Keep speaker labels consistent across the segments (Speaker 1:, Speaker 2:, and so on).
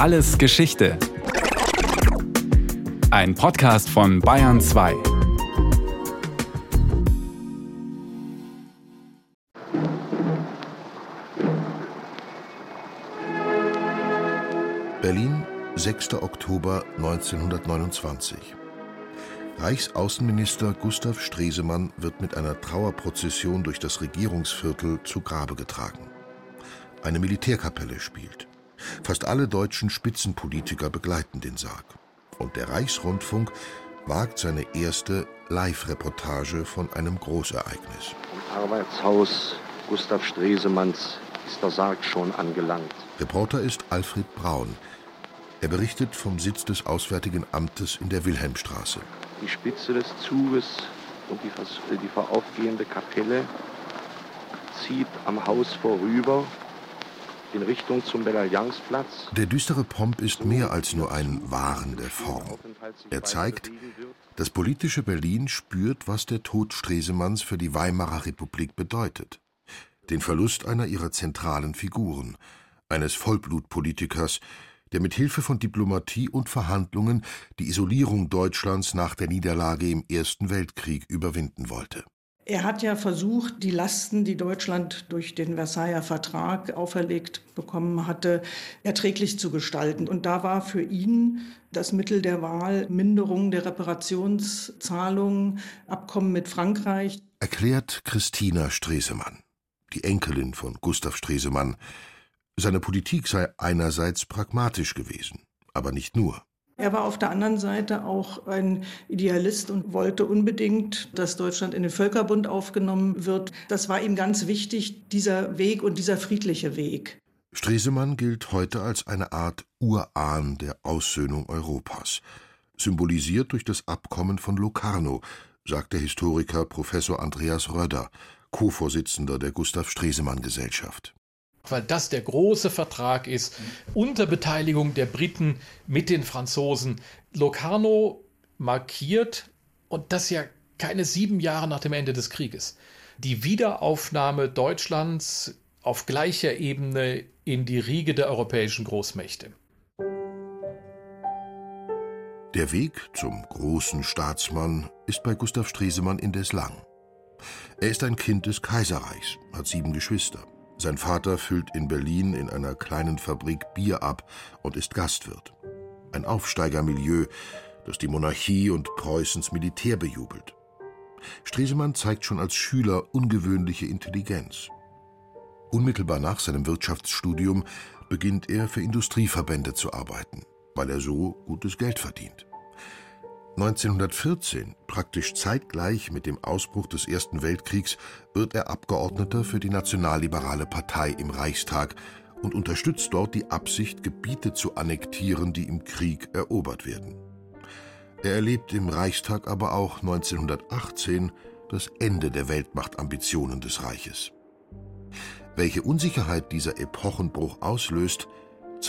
Speaker 1: Alles Geschichte. Ein Podcast von Bayern 2.
Speaker 2: Berlin, 6. Oktober 1929. Reichsaußenminister Gustav Stresemann wird mit einer Trauerprozession durch das Regierungsviertel zu Grabe getragen. Eine Militärkapelle spielt. Fast alle deutschen Spitzenpolitiker begleiten den Sarg. Und der Reichsrundfunk wagt seine erste Live-Reportage von einem Großereignis.
Speaker 3: Im Arbeitshaus Gustav Stresemanns ist der Sarg schon angelangt.
Speaker 2: Reporter ist Alfred Braun. Er berichtet vom Sitz des Auswärtigen Amtes in der Wilhelmstraße.
Speaker 3: Die Spitze des Zuges und die, die voraufgehende Kapelle zieht am Haus vorüber in Richtung zum Bellaliansplatz.
Speaker 2: Der düstere Pomp ist mehr als nur ein Wahren der Form. Er zeigt, das politische Berlin spürt, was der Tod Stresemanns für die Weimarer Republik bedeutet. Den Verlust einer ihrer zentralen Figuren, eines Vollblutpolitikers, der mit Hilfe von Diplomatie und Verhandlungen die Isolierung Deutschlands nach der Niederlage im Ersten Weltkrieg überwinden wollte.
Speaker 4: Er hat ja versucht, die Lasten, die Deutschland durch den Versailler Vertrag auferlegt bekommen hatte, erträglich zu gestalten. Und da war für ihn das Mittel der Wahl Minderung der Reparationszahlungen, Abkommen mit Frankreich.
Speaker 2: Erklärt Christina Stresemann, die Enkelin von Gustav Stresemann. Seine Politik sei einerseits pragmatisch gewesen, aber nicht nur.
Speaker 4: Er war auf der anderen Seite auch ein Idealist und wollte unbedingt, dass Deutschland in den Völkerbund aufgenommen wird. Das war ihm ganz wichtig, dieser Weg und dieser friedliche Weg.
Speaker 2: Stresemann gilt heute als eine Art Urahn der Aussöhnung Europas, symbolisiert durch das Abkommen von Locarno, sagt der Historiker Professor Andreas Röder, Co-Vorsitzender der Gustav Stresemann Gesellschaft
Speaker 5: weil das der große Vertrag ist, unter Beteiligung der Briten mit den Franzosen. Locarno markiert, und das ja keine sieben Jahre nach dem Ende des Krieges, die Wiederaufnahme Deutschlands auf gleicher Ebene in die Riege der europäischen Großmächte.
Speaker 2: Der Weg zum großen Staatsmann ist bei Gustav Stresemann indes lang. Er ist ein Kind des Kaiserreichs, hat sieben Geschwister. Sein Vater füllt in Berlin in einer kleinen Fabrik Bier ab und ist Gastwirt. Ein Aufsteigermilieu, das die Monarchie und Preußens Militär bejubelt. Stresemann zeigt schon als Schüler ungewöhnliche Intelligenz. Unmittelbar nach seinem Wirtschaftsstudium beginnt er für Industrieverbände zu arbeiten, weil er so gutes Geld verdient. 1914, praktisch zeitgleich mit dem Ausbruch des Ersten Weltkriegs, wird er Abgeordneter für die Nationalliberale Partei im Reichstag und unterstützt dort die Absicht, Gebiete zu annektieren, die im Krieg erobert werden. Er erlebt im Reichstag aber auch 1918 das Ende der Weltmachtambitionen des Reiches. Welche Unsicherheit dieser Epochenbruch auslöst,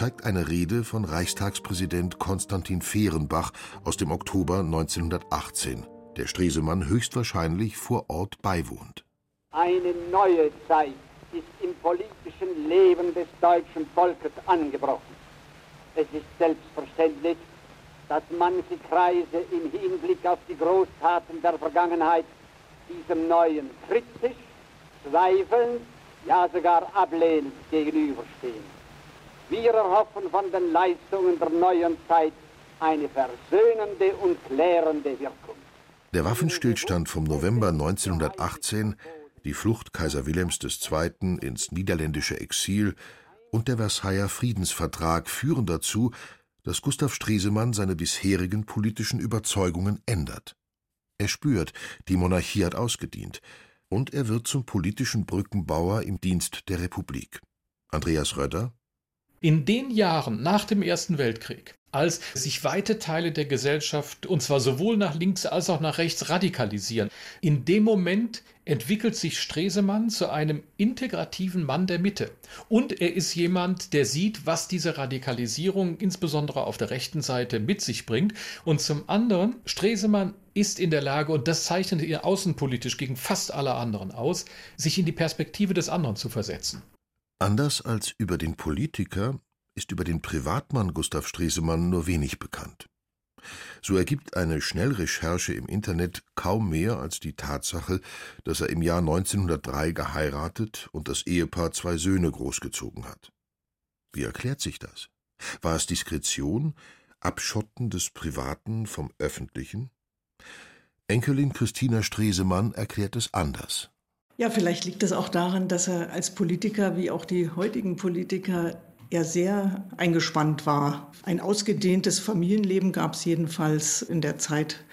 Speaker 2: zeigt eine Rede von Reichstagspräsident Konstantin Fehrenbach aus dem Oktober 1918, der Stresemann höchstwahrscheinlich vor Ort beiwohnt.
Speaker 6: Eine neue Zeit ist im politischen Leben des deutschen Volkes angebrochen. Es ist selbstverständlich, dass manche Kreise im Hinblick auf die Großtaten der Vergangenheit diesem Neuen kritisch, zweifelnd, ja sogar ablehnend gegenüberstehen. Wir erhoffen von den Leistungen der neuen Zeit eine versöhnende und klärende Wirkung.
Speaker 2: Der Waffenstillstand vom November 1918, die Flucht Kaiser Wilhelms II. ins niederländische Exil und der Versailler Friedensvertrag führen dazu, dass Gustav Stresemann seine bisherigen politischen Überzeugungen ändert. Er spürt, die Monarchie hat ausgedient, und er wird zum politischen Brückenbauer im Dienst der Republik. Andreas Röder
Speaker 5: in den Jahren nach dem Ersten Weltkrieg, als sich weite Teile der Gesellschaft, und zwar sowohl nach links als auch nach rechts, radikalisieren, in dem Moment entwickelt sich Stresemann zu einem integrativen Mann der Mitte. Und er ist jemand, der sieht, was diese Radikalisierung insbesondere auf der rechten Seite mit sich bringt. Und zum anderen, Stresemann ist in der Lage, und das zeichnet ihn außenpolitisch gegen fast alle anderen aus, sich in die Perspektive des anderen zu versetzen.
Speaker 2: Anders als über den Politiker ist über den Privatmann Gustav Stresemann nur wenig bekannt. So ergibt eine Schnellrecherche im Internet kaum mehr als die Tatsache, dass er im Jahr 1903 geheiratet und das Ehepaar zwei Söhne großgezogen hat. Wie erklärt sich das? War es Diskretion, Abschotten des Privaten vom Öffentlichen? Enkelin Christina Stresemann erklärt es anders.
Speaker 4: Ja, vielleicht liegt es auch daran, dass er als Politiker wie auch die heutigen Politiker er sehr eingespannt war. Ein ausgedehntes Familienleben gab es jedenfalls in der Zeit,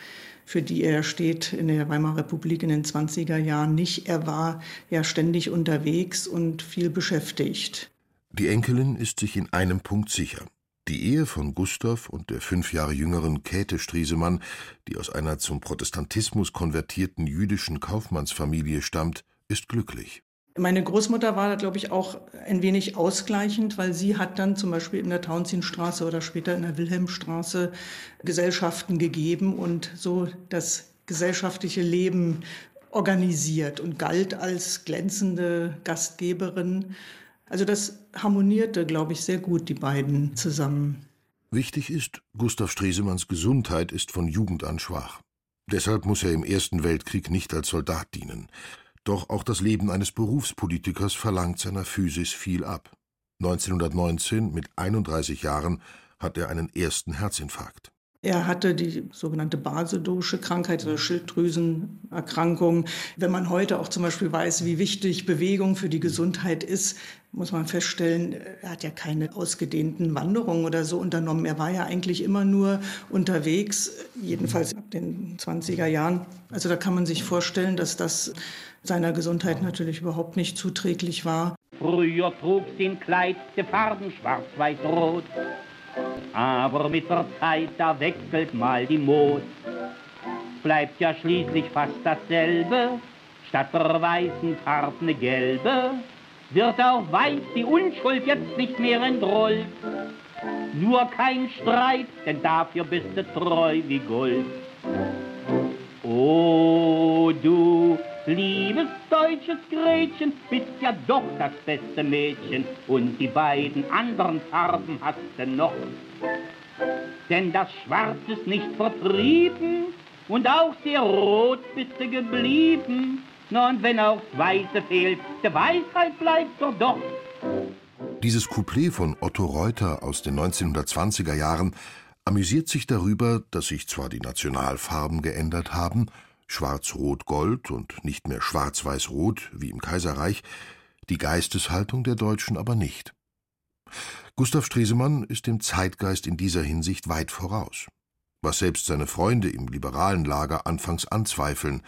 Speaker 4: für die er steht, in der Weimarer Republik in den 20er Jahren nicht. Er war ja ständig unterwegs und viel beschäftigt.
Speaker 2: Die Enkelin ist sich in einem Punkt sicher. Die Ehe von Gustav und der fünf Jahre jüngeren Käthe Striesemann, die aus einer zum Protestantismus konvertierten jüdischen Kaufmannsfamilie stammt, ist glücklich.
Speaker 4: Meine Großmutter war da, glaube ich, auch ein wenig ausgleichend, weil sie hat dann zum Beispiel in der Tauentzienstraße oder später in der Wilhelmstraße Gesellschaften gegeben und so das gesellschaftliche Leben organisiert und galt als glänzende Gastgeberin. Also das harmonierte, glaube ich, sehr gut, die beiden zusammen.
Speaker 2: Wichtig ist, Gustav Stresemanns Gesundheit ist von Jugend an schwach. Deshalb muss er im Ersten Weltkrieg nicht als Soldat dienen. Doch auch das Leben eines Berufspolitikers verlangt seiner Physis viel ab. 1919, mit 31 Jahren, hat er einen ersten Herzinfarkt.
Speaker 4: Er hatte die sogenannte basedosche Krankheit, also Schilddrüsenerkrankung. Wenn man heute auch zum Beispiel weiß, wie wichtig Bewegung für die Gesundheit ist, muss man feststellen, er hat ja keine ausgedehnten Wanderungen oder so unternommen. Er war ja eigentlich immer nur unterwegs, jedenfalls ab den 20er Jahren. Also da kann man sich vorstellen, dass das seiner Gesundheit natürlich überhaupt nicht zuträglich war.
Speaker 7: Früher trug sie in Kleid der Farben schwarz-weiß-rot. Aber mit der Zeit, da wechselt mal die Mode. Bleibt ja schließlich fast dasselbe, statt der weißen Farbe eine gelbe, wird auch weiß die Unschuld jetzt nicht mehr entrollt. Nur kein Streit, denn dafür bist du treu wie Gold. Oh, du liebes deutsches Gretchen, bist ja doch das beste Mädchen und die beiden anderen Farben hast du noch. Denn das Schwarz ist nicht vertrieben und auch sehr rot bist du geblieben. Na und wenn auch das Weiße fehlt, der Weisheit bleibt doch doch.
Speaker 2: Dieses Couplet von Otto Reuter aus den 1920er Jahren amüsiert sich darüber, dass sich zwar die Nationalfarben geändert haben, Schwarz-Rot-Gold und nicht mehr Schwarz-Weiß-Rot wie im Kaiserreich, die Geisteshaltung der Deutschen aber nicht. Gustav Stresemann ist dem Zeitgeist in dieser Hinsicht weit voraus, was selbst seine Freunde im liberalen Lager anfangs anzweifeln.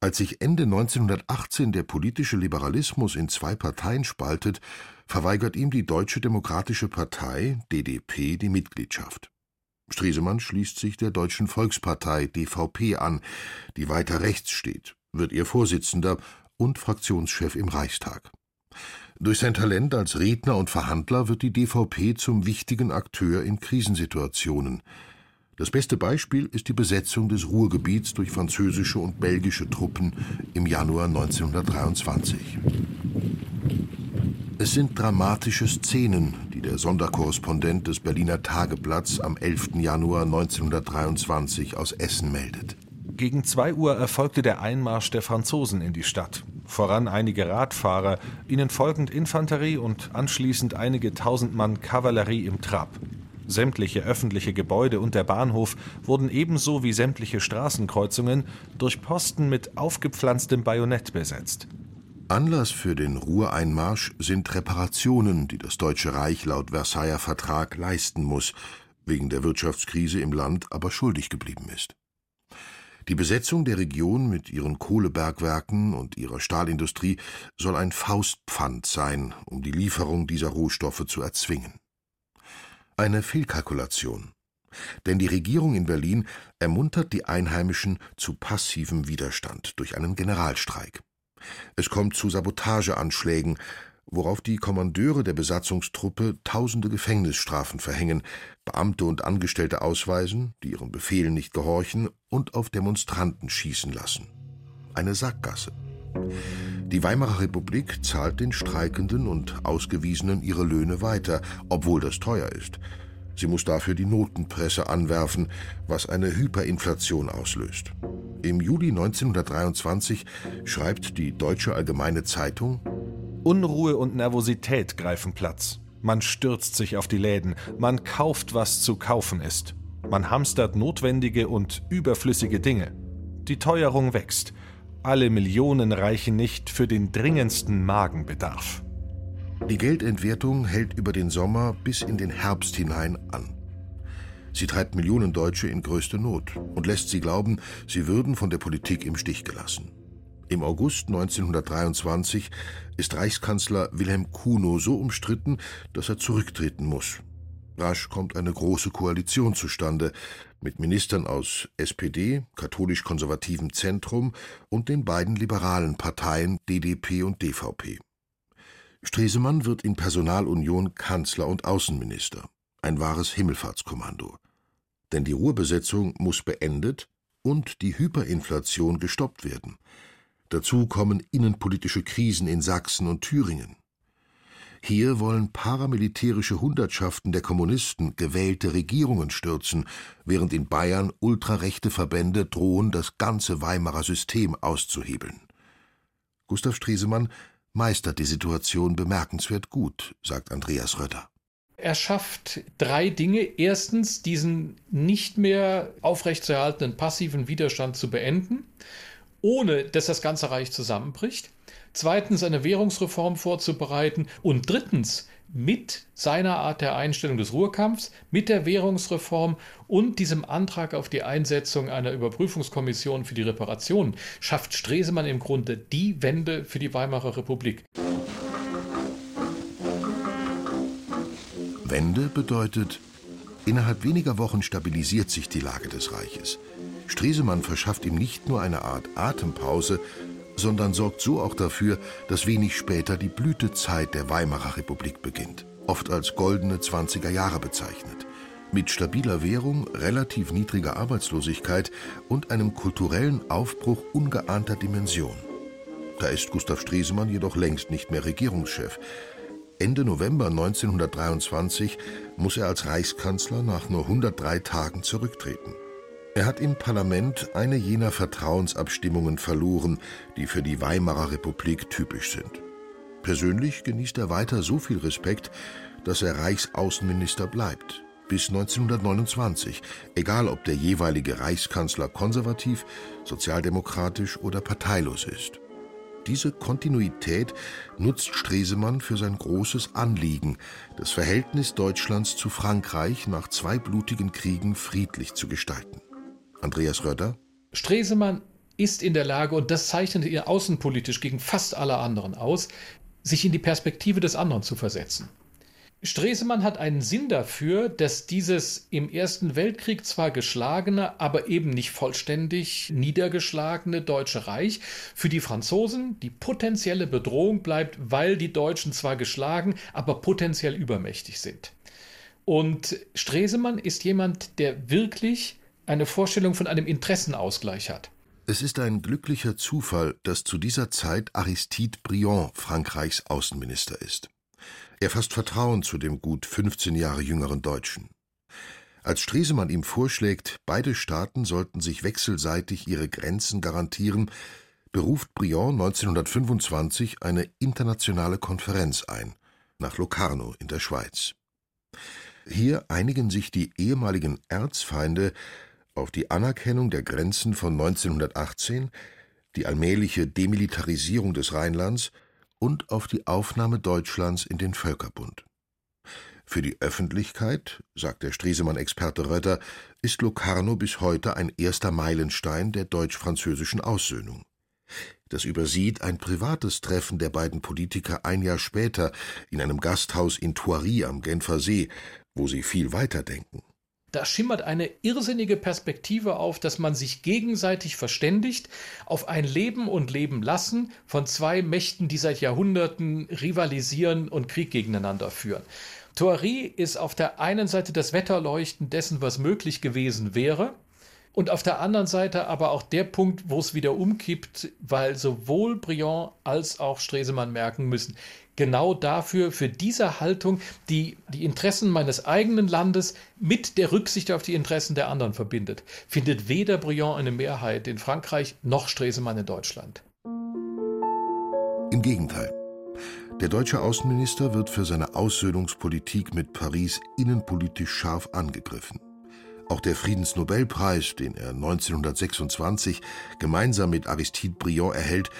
Speaker 2: Als sich Ende 1918 der politische Liberalismus in zwei Parteien spaltet, verweigert ihm die Deutsche Demokratische Partei DDP die Mitgliedschaft. Stresemann schließt sich der Deutschen Volkspartei DVP an, die weiter rechts steht, wird ihr Vorsitzender und Fraktionschef im Reichstag. Durch sein Talent als Redner und Verhandler wird die DVP zum wichtigen Akteur in Krisensituationen. Das beste Beispiel ist die Besetzung des Ruhrgebiets durch französische und belgische Truppen im Januar 1923. Es sind dramatische Szenen, die der Sonderkorrespondent des Berliner Tageblatts am 11. Januar 1923 aus Essen meldet.
Speaker 8: Gegen 2 Uhr erfolgte der Einmarsch der Franzosen in die Stadt. Voran einige Radfahrer, ihnen folgend Infanterie und anschließend einige tausend Mann Kavallerie im Trab. Sämtliche öffentliche Gebäude und der Bahnhof wurden ebenso wie sämtliche Straßenkreuzungen durch Posten mit aufgepflanztem Bajonett besetzt.
Speaker 2: Anlass für den Ruhreinmarsch sind Reparationen, die das Deutsche Reich laut Versailler Vertrag leisten muss, wegen der Wirtschaftskrise im Land aber schuldig geblieben ist. Die Besetzung der Region mit ihren Kohlebergwerken und ihrer Stahlindustrie soll ein Faustpfand sein, um die Lieferung dieser Rohstoffe zu erzwingen. Eine Fehlkalkulation. Denn die Regierung in Berlin ermuntert die Einheimischen zu passivem Widerstand durch einen Generalstreik. Es kommt zu Sabotageanschlägen, worauf die Kommandeure der Besatzungstruppe tausende Gefängnisstrafen verhängen, Beamte und Angestellte ausweisen, die ihren Befehlen nicht gehorchen und auf Demonstranten schießen lassen. Eine Sackgasse. Die Weimarer Republik zahlt den Streikenden und Ausgewiesenen ihre Löhne weiter, obwohl das teuer ist. Sie muss dafür die Notenpresse anwerfen, was eine Hyperinflation auslöst. Im Juli 1923 schreibt die Deutsche Allgemeine Zeitung
Speaker 8: Unruhe und Nervosität greifen Platz. Man stürzt sich auf die Läden, man kauft, was zu kaufen ist. Man hamstert notwendige und überflüssige Dinge. Die Teuerung wächst. Alle Millionen reichen nicht für den dringendsten Magenbedarf.
Speaker 2: Die Geldentwertung hält über den Sommer bis in den Herbst hinein an. Sie treibt Millionen Deutsche in größte Not und lässt sie glauben, sie würden von der Politik im Stich gelassen. Im August 1923 ist Reichskanzler Wilhelm Kuno so umstritten, dass er zurücktreten muss. Rasch kommt eine große Koalition zustande mit Ministern aus SPD, katholisch-konservativem Zentrum und den beiden liberalen Parteien DDP und DVP. Stresemann wird in Personalunion Kanzler und Außenminister. Ein wahres Himmelfahrtskommando. Denn die Ruhrbesetzung muss beendet und die Hyperinflation gestoppt werden. Dazu kommen innenpolitische Krisen in Sachsen und Thüringen. Hier wollen paramilitärische Hundertschaften der Kommunisten gewählte Regierungen stürzen, während in Bayern ultrarechte Verbände drohen, das ganze Weimarer System auszuhebeln. Gustav Stresemann meistert die Situation bemerkenswert gut, sagt Andreas Rötter.
Speaker 5: Er schafft drei Dinge. Erstens, diesen nicht mehr aufrechtzuerhaltenen passiven Widerstand zu beenden, ohne dass das ganze Reich zusammenbricht zweitens eine Währungsreform vorzubereiten und drittens mit seiner Art der Einstellung des Ruhrkampfs, mit der Währungsreform und diesem Antrag auf die Einsetzung einer Überprüfungskommission für die Reparation schafft Stresemann im Grunde die Wende für die Weimarer Republik.
Speaker 2: Wende bedeutet, innerhalb weniger Wochen stabilisiert sich die Lage des Reiches. Stresemann verschafft ihm nicht nur eine Art Atempause, sondern sorgt so auch dafür, dass wenig später die Blütezeit der Weimarer Republik beginnt, oft als goldene 20er Jahre bezeichnet. Mit stabiler Währung, relativ niedriger Arbeitslosigkeit und einem kulturellen Aufbruch ungeahnter Dimension. Da ist Gustav Stresemann jedoch längst nicht mehr Regierungschef. Ende November 1923 muss er als Reichskanzler nach nur 103 Tagen zurücktreten. Er hat im Parlament eine jener Vertrauensabstimmungen verloren, die für die Weimarer Republik typisch sind. Persönlich genießt er weiter so viel Respekt, dass er Reichsaußenminister bleibt, bis 1929, egal ob der jeweilige Reichskanzler konservativ, sozialdemokratisch oder parteilos ist. Diese Kontinuität nutzt Stresemann für sein großes Anliegen, das Verhältnis Deutschlands zu Frankreich nach zwei blutigen Kriegen friedlich zu gestalten. Andreas Rötter.
Speaker 5: Stresemann ist in der Lage, und das zeichnet ihn außenpolitisch gegen fast alle anderen aus, sich in die Perspektive des anderen zu versetzen. Stresemann hat einen Sinn dafür, dass dieses im Ersten Weltkrieg zwar geschlagene, aber eben nicht vollständig niedergeschlagene Deutsche Reich für die Franzosen die potenzielle Bedrohung bleibt, weil die Deutschen zwar geschlagen, aber potenziell übermächtig sind. Und Stresemann ist jemand, der wirklich eine Vorstellung von einem Interessenausgleich hat.
Speaker 2: Es ist ein glücklicher Zufall, dass zu dieser Zeit Aristide Briand Frankreichs Außenminister ist. Er fasst Vertrauen zu dem gut 15 Jahre jüngeren Deutschen. Als Stresemann ihm vorschlägt, beide Staaten sollten sich wechselseitig ihre Grenzen garantieren, beruft Briand 1925 eine internationale Konferenz ein, nach Locarno in der Schweiz. Hier einigen sich die ehemaligen Erzfeinde auf die Anerkennung der Grenzen von 1918, die allmähliche Demilitarisierung des Rheinlands und auf die Aufnahme Deutschlands in den Völkerbund. Für die Öffentlichkeit, sagt der Stresemann-Experte Rötter, ist Locarno bis heute ein erster Meilenstein der deutsch-französischen Aussöhnung. Das übersieht ein privates Treffen der beiden Politiker ein Jahr später in einem Gasthaus in Thoiry am Genfer See, wo sie viel weiter denken
Speaker 5: da schimmert eine irrsinnige Perspektive auf, dass man sich gegenseitig verständigt auf ein Leben und Leben lassen von zwei Mächten, die seit Jahrhunderten rivalisieren und Krieg gegeneinander führen. Thoiry ist auf der einen Seite das Wetterleuchten dessen, was möglich gewesen wäre, Und auf der anderen Seite aber auch der Punkt, wo es wieder umkippt, weil sowohl Briand als auch Stresemann merken müssen, genau dafür, für diese Haltung, die die Interessen meines eigenen Landes mit der Rücksicht auf die Interessen der anderen verbindet, findet weder Briand eine Mehrheit in Frankreich noch Stresemann in Deutschland.
Speaker 2: Im Gegenteil. Der deutsche Außenminister wird für seine Aussöhnungspolitik mit Paris innenpolitisch scharf angegriffen. Auch der Friedensnobelpreis, den er 1926 gemeinsam mit Aristide Briand erhält,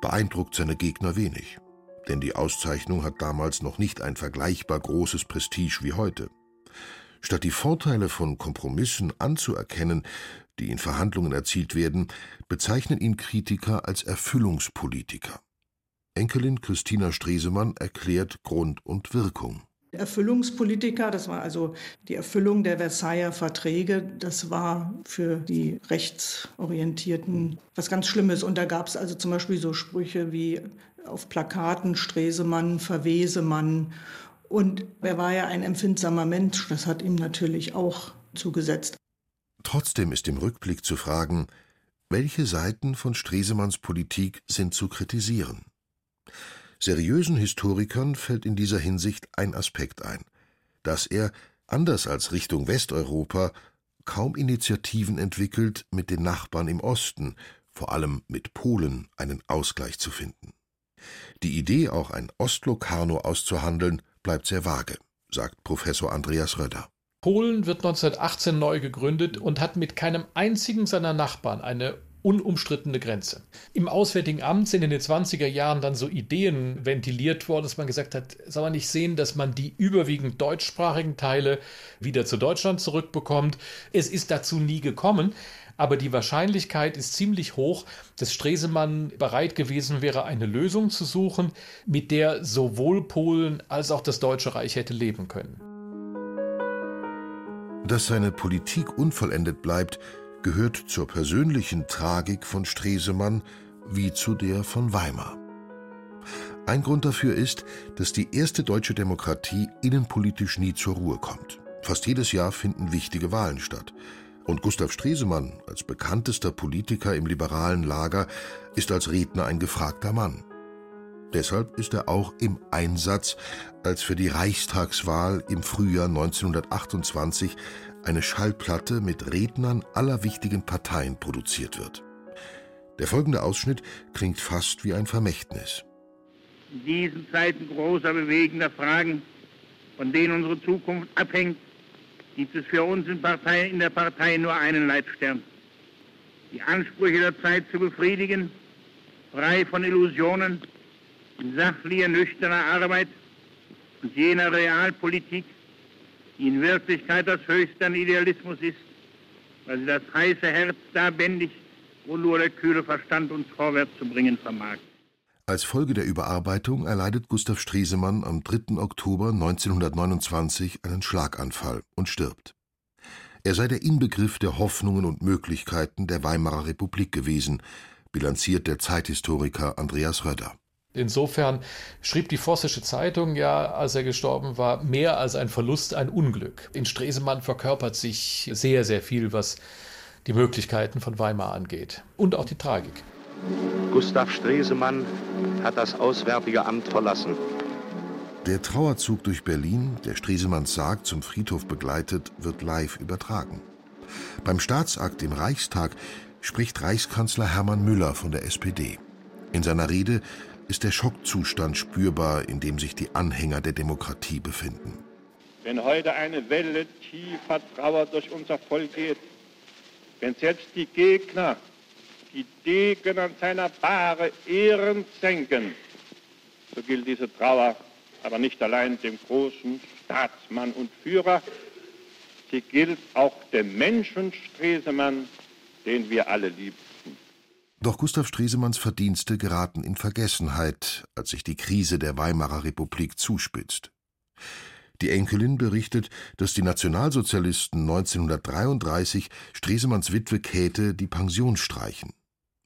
Speaker 2: beeindruckt seine Gegner wenig denn die Auszeichnung hat damals noch nicht ein vergleichbar großes Prestige wie heute. Statt die Vorteile von Kompromissen anzuerkennen, die in Verhandlungen erzielt werden, bezeichnen ihn Kritiker als Erfüllungspolitiker. Enkelin Christina Stresemann erklärt Grund und Wirkung.
Speaker 4: Erfüllungspolitiker, das war also die Erfüllung der Versailler Verträge, das war für die Rechtsorientierten was ganz Schlimmes. Und da gab es also zum Beispiel so Sprüche wie auf Plakaten Stresemann, Verwesemann. Und er war ja ein empfindsamer Mensch, das hat ihm natürlich auch zugesetzt.
Speaker 2: Trotzdem ist im Rückblick zu fragen, welche Seiten von Stresemanns Politik sind zu kritisieren? Seriösen Historikern fällt in dieser Hinsicht ein Aspekt ein, dass er, anders als Richtung Westeuropa, kaum Initiativen entwickelt, mit den Nachbarn im Osten, vor allem mit Polen, einen Ausgleich zu finden. Die Idee, auch ein Ostlokarno auszuhandeln, bleibt sehr vage, sagt Professor Andreas Röder.
Speaker 5: Polen wird 1918 neu gegründet und hat mit keinem einzigen seiner Nachbarn eine unumstrittene Grenze. Im Auswärtigen Amt sind in den 20er Jahren dann so Ideen ventiliert worden, dass man gesagt hat, soll man nicht sehen, dass man die überwiegend deutschsprachigen Teile wieder zu Deutschland zurückbekommt. Es ist dazu nie gekommen. Aber die Wahrscheinlichkeit ist ziemlich hoch, dass Stresemann bereit gewesen wäre, eine Lösung zu suchen, mit der sowohl Polen als auch das Deutsche Reich hätte leben können.
Speaker 2: Dass seine Politik unvollendet bleibt, gehört zur persönlichen Tragik von Stresemann wie zu der von Weimar. Ein Grund dafür ist, dass die erste deutsche Demokratie innenpolitisch nie zur Ruhe kommt. Fast jedes Jahr finden wichtige Wahlen statt. Und Gustav Stresemann, als bekanntester Politiker im liberalen Lager, ist als Redner ein gefragter Mann. Deshalb ist er auch im Einsatz, als für die Reichstagswahl im Frühjahr 1928 eine Schallplatte mit Rednern aller wichtigen Parteien produziert wird. Der folgende Ausschnitt klingt fast wie ein Vermächtnis.
Speaker 9: In diesen Zeiten großer bewegender Fragen, von denen unsere Zukunft abhängt, gibt es für uns in, Partei, in der Partei nur einen Leitstern. Die Ansprüche der Zeit zu befriedigen, frei von Illusionen, in sachlicher, nüchterner Arbeit und jener Realpolitik, die in Wirklichkeit das Höchste an Idealismus ist, weil sie das heiße Herz da bändigt, wo nur der kühle Verstand uns vorwärts zu bringen vermag.
Speaker 2: Als Folge der Überarbeitung erleidet Gustav Stresemann am 3. Oktober 1929 einen Schlaganfall und stirbt. Er sei der Inbegriff der Hoffnungen und Möglichkeiten der Weimarer Republik gewesen, bilanziert der Zeithistoriker Andreas Röder.
Speaker 5: Insofern schrieb die Vossische Zeitung ja, als er gestorben war, mehr als ein Verlust, ein Unglück. In Stresemann verkörpert sich sehr, sehr viel, was die Möglichkeiten von Weimar angeht und auch die Tragik.
Speaker 3: Gustav Stresemann hat das Auswärtige Amt verlassen.
Speaker 2: Der Trauerzug durch Berlin, der Stresemanns Sarg zum Friedhof begleitet, wird live übertragen. Beim Staatsakt im Reichstag spricht Reichskanzler Hermann Müller von der SPD. In seiner Rede ist der Schockzustand spürbar, in dem sich die Anhänger der Demokratie befinden.
Speaker 9: Wenn heute eine Welle tiefer Trauer durch unser Volk geht, wenn selbst die Gegner die Degen an seiner Bahre ehrend senken, so gilt diese Trauer aber nicht allein dem großen Staatsmann und Führer, sie gilt auch dem Menschen Stresemann, den wir alle liebten.
Speaker 2: Doch Gustav Stresemanns Verdienste geraten in Vergessenheit, als sich die Krise der Weimarer Republik zuspitzt. Die Enkelin berichtet, dass die Nationalsozialisten 1933 Stresemanns Witwe Käthe die Pension streichen.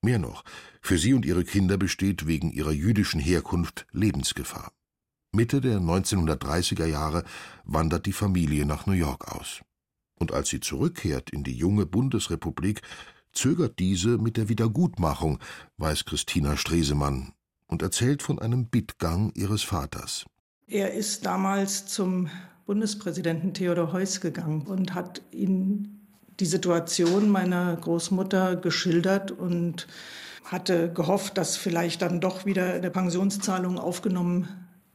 Speaker 2: Mehr noch, für sie und ihre Kinder besteht wegen ihrer jüdischen Herkunft Lebensgefahr. Mitte der 1930er Jahre wandert die Familie nach New York aus. Und als sie zurückkehrt in die junge Bundesrepublik, zögert diese mit der Wiedergutmachung, weiß Christina Stresemann und erzählt von einem Bittgang ihres Vaters.
Speaker 4: Er ist damals zum Bundespräsidenten Theodor Heuss gegangen und hat ihn die Situation meiner Großmutter geschildert und hatte gehofft, dass vielleicht dann doch wieder eine Pensionszahlung aufgenommen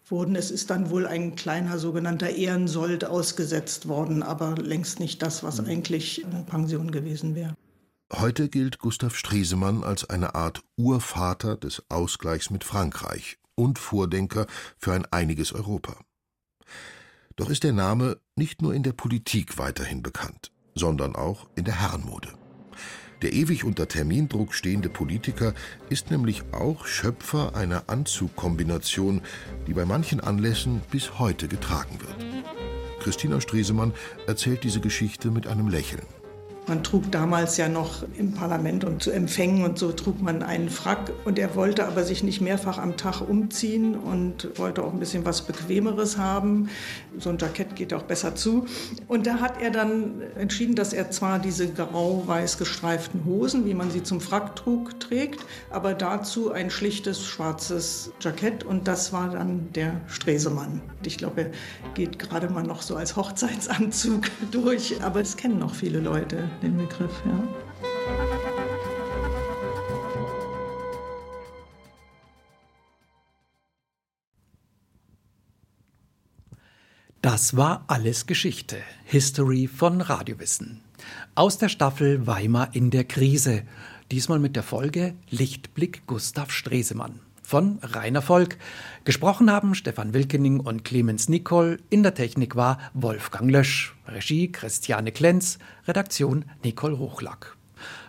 Speaker 4: wurden. Es ist dann wohl ein kleiner sogenannter Ehrensold ausgesetzt worden, aber längst nicht das, was eigentlich eine Pension gewesen wäre.
Speaker 2: Heute gilt Gustav Stresemann als eine Art Urvater des Ausgleichs mit Frankreich und Vordenker für ein einiges Europa. Doch ist der Name nicht nur in der Politik weiterhin bekannt, sondern auch in der Herrenmode. Der ewig unter Termindruck stehende Politiker ist nämlich auch Schöpfer einer Anzugkombination, die bei manchen Anlässen bis heute getragen wird. Christina Stresemann erzählt diese Geschichte mit einem Lächeln.
Speaker 4: Man trug damals ja noch im Parlament und zu Empfängen und so trug man einen Frack. Und er wollte aber sich nicht mehrfach am Tag umziehen und wollte auch ein bisschen was Bequemeres haben. So ein Jackett geht auch besser zu. Und da hat er dann entschieden, dass er zwar diese grau-weiß gestreiften Hosen, wie man sie zum Frack trug, trägt, aber dazu ein schlichtes schwarzes Jackett. Und das war dann der Stresemann. Ich glaube, er geht gerade mal noch so als Hochzeitsanzug durch. Aber es kennen noch viele Leute den Begriff, ja.
Speaker 10: Das war alles Geschichte, History von Radiowissen. Aus der Staffel Weimar in der Krise. Diesmal mit der Folge Lichtblick Gustav Stresemann von Rainer Volk. Gesprochen haben Stefan Wilkening und Clemens Nicol. In der Technik war Wolfgang Lösch. Regie Christiane Klenz. Redaktion Nicole Ruchlack.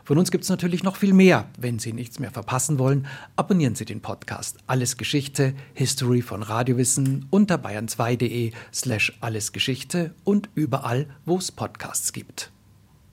Speaker 10: Von uns gibt es natürlich noch viel mehr. Wenn Sie nichts mehr verpassen wollen, abonnieren Sie den Podcast Alles Geschichte, History von Radiowissen unter bayern2.de slash allesgeschichte und überall, wo es Podcasts gibt.